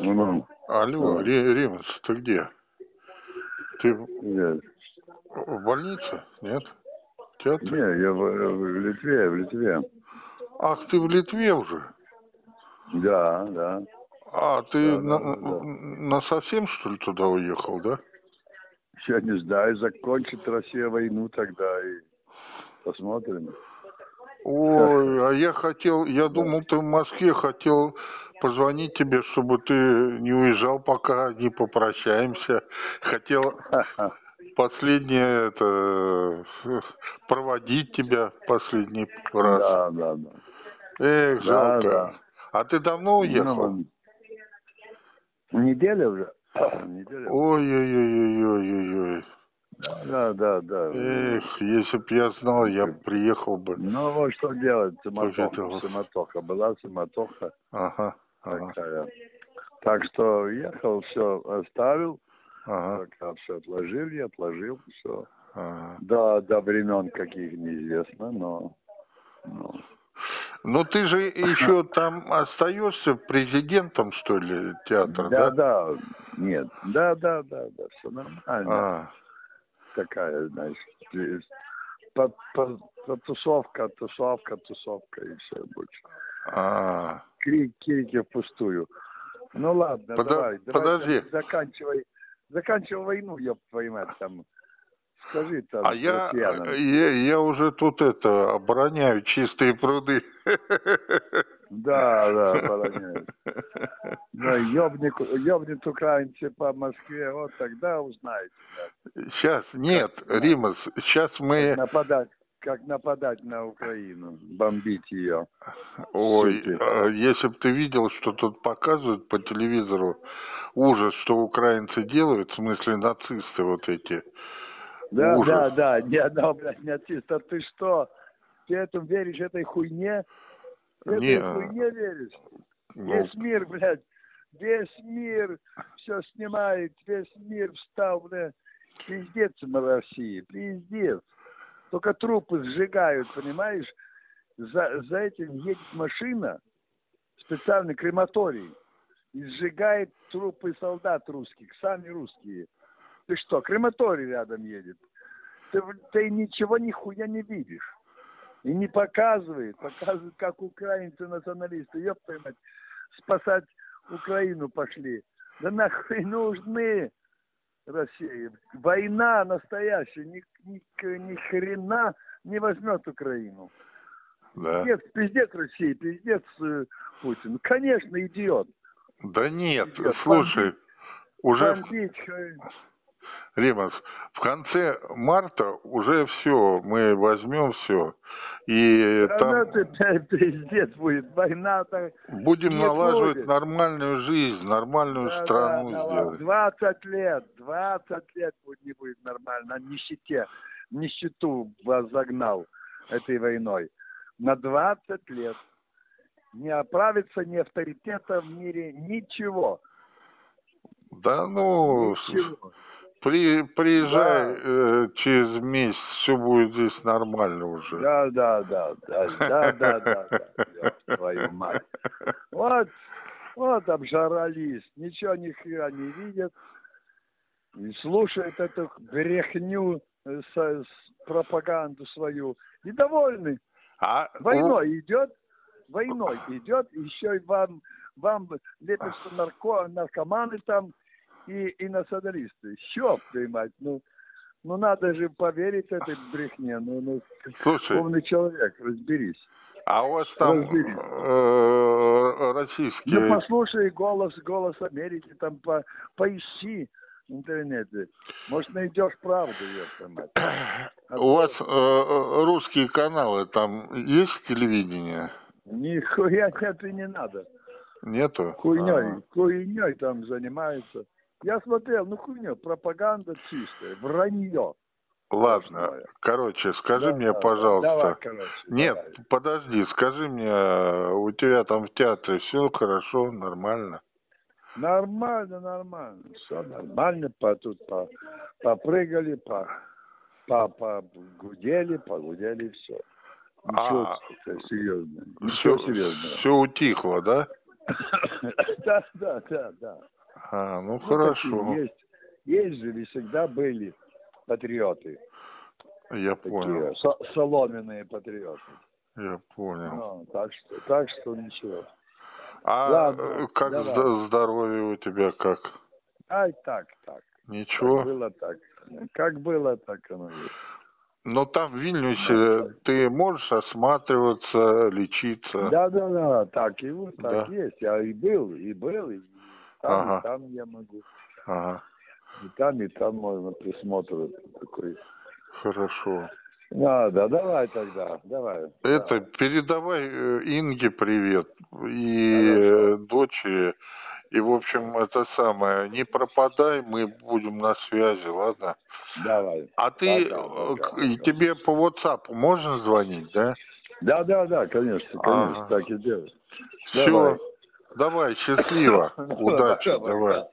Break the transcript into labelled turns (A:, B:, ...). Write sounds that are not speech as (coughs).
A: Ну,
B: Алло,
A: Да.
B: Ре- Ремес, ты где? Ты в
A: нет.
B: в больнице? Нет? В театре?
A: Не, я в, в Литве, в Литве.
B: Ах, ты в Литве уже?
A: Да, да.
B: А, ты
A: Да,
B: на,
A: да.
B: на совсем, что ли, туда уехал, да?
A: Я не знаю, закончит Россия войну тогда и посмотрим.
B: Ой, а я хотел, я думал, ты в Москве хотел позвонить тебе, чтобы ты не уезжал, пока не попрощаемся. Хотел (laughs) последнее это проводить тебя последний раз.
A: Да, да, да.
B: Эх,
A: Да,
B: жалко.
A: да.
B: А ты давно уехал?
A: Ну, неделя уже. (coughs)
B: Ой-ой-ой-ой-ой-ой.
A: Да, да, да.
B: Эх, если б я знал, я б приехал бы.
A: Ну, вот что делать, суматоха, суматоха. Была суматоха
B: Ага, ага,
A: такая. Так что ехал, все оставил,
B: ага,
A: пока все отложил, я отложил, все.
B: ага.
A: До, до времен каких неизвестно, но... но
B: Ну ты же еще там остаешься президентом, что ли, театра, да?
A: да, да, нет, да, да, да, да, все нормально.
B: А,
A: Такая, значит, по- по- по- тусовка, тусовка, тусовка и все больше.
B: А.
A: Крик, крики впустую. Ну ладно,
B: Пода-
A: давай, давай
B: подожди.
A: за- заканчивай, заканчивай войну, я поймать там. Скажи там
B: А я, я, я уже тут это обороняю чистые пруды.
A: Да, да, обороняю. Да, ёбник, ёбнет украинцы по Москве, вот тогда узнаете.
B: Сейчас, нет, Римас, сейчас мы...
A: Нападать, как нападать на Украину, бомбить ее.
B: Ой,
A: Супер.
B: э, если бы ты видел, что тут показывают по телевизору, ужас, что украинцы делают, в смысле нацисты вот эти.
A: Да,
B: Ужас.
A: да, да, ни одного, блядь, нациста. Ты что, ты этому веришь, этой хуйне? Ты
B: Не.
A: этой хуйне веришь?
B: Ну,
A: Весь мир, блядь, весь мир все снимает, весь мир встал, блядь. Пиздец на России, пиздец. Только трупы сжигают, понимаешь? За, за этим едет машина, специальный крематорий, и сжигает трупы солдат русских, сами русские. Ты что, крематорий рядом едет? Ты, ты ничего нихуя не видишь. И не показывает, показывает, как украинцы националисты, ёб твою мать, спасать Украину пошли. Да нахуй нужны России. Война настоящая, ни, ни, ни хрена не возьмет Украину.
B: да.
A: Пиздец, пиздец России, пиздец э, Путин. Конечно, идиот.
B: Да нет,
A: Идет.
B: слушай, уже, в-
A: Бомбить,
B: Римас, в конце марта уже все, мы возьмем все. И
A: да
B: там
A: пиздец будет. Война-то
B: будем
A: не
B: налаживать
A: будет.
B: нормальную жизнь, нормальную
A: Да,
B: страну
A: да,
B: сделать.
A: 20 лет, 20 лет будет, не будет нормально. На нищете, нищету вас загнал этой войной. На 20 лет. Не оправится ни авторитета в мире, ничего.
B: Да ну,
A: Ничего.
B: При, приезжай
A: Да.
B: э, через месяц, все будет здесь нормально уже.
A: Да, да, да, да, да, да, да, твою мать. Вот, вот обжарались, ничего ни хера не видят, и слушают эту брехню, э, с- с пропаганду свою, и довольны.
B: А
A: Войной идет, войной идет, еще и вам, вам лепят, что нарко, наркоманы там и, и националисты. Щеп, ты мать, ну, ну надо же поверить этой брехне, ну, ну,
B: Слушай,
A: умный человек, разберись.
B: а у вас там
A: разберись.
B: э, российские...
A: Ну, послушай голос, голос Америки, там по, поищи в интернете. Может, найдешь правду, ёпта мать. (clears throat)
B: У вас э, э, русские каналы, там есть телевидение?
A: Нихуя нет и не надо.
B: Нету?
A: Хуйней,
B: А.
A: хуйней там занимаются. Я смотрел, ну хуйня, пропаганда чистая, вранье.
B: Ладно, короче, скажи
A: Да,
B: мне,
A: да,
B: пожалуйста.
A: Давай, короче.
B: Нет,
A: давай.
B: подожди, скажи мне, у тебя там в театре все хорошо, нормально?
A: Нормально, нормально. Все нормально. По, тут по, попрыгали, по, по, по гудели, погудели, все. Ничего
B: А,
A: серьезного.
B: Все,
A: Ничего серьезного.
B: все утихло, (coughs) да?
A: Да, да, да, да.
B: А, ну
A: Ну,
B: хорошо,
A: Есть, есть же, всегда были патриоты.
B: я
A: Такие
B: понял,
A: со- соломенные патриоты.
B: я понял.
A: Ну, так что, так что ничего.
B: А
A: ладно,
B: э, как
A: давай.
B: здоровье у тебя как?
A: Ай, так, так. Как
B: Ничего?
A: было, так. Как было, так оно есть.
B: Но там в Вильнюсе ты можешь осматриваться, лечиться?
A: Да, да, да, так и вот, так
B: Да.
A: есть. Я и был, и был, и там,
B: Ага.
A: и там я могу.
B: Ага,
A: И там, и там можно присмотр такой.
B: хорошо.
A: Да, давай тогда, давай.
B: Это передавай э, Инге привет и э, дочери. И, в общем, это самое, не пропадай, мы будем на связи, ладно?
A: Давай.
B: А ты,
A: Пока,
B: э,
A: пока,
B: к- и
A: пока.
B: тебе по WhatsApp можно звонить, да?
A: Да, да, да, конечно, конечно,
B: Ага.
A: так и делай.
B: Все,
A: Давай.
B: счастливо, (laughs) удачи, давай.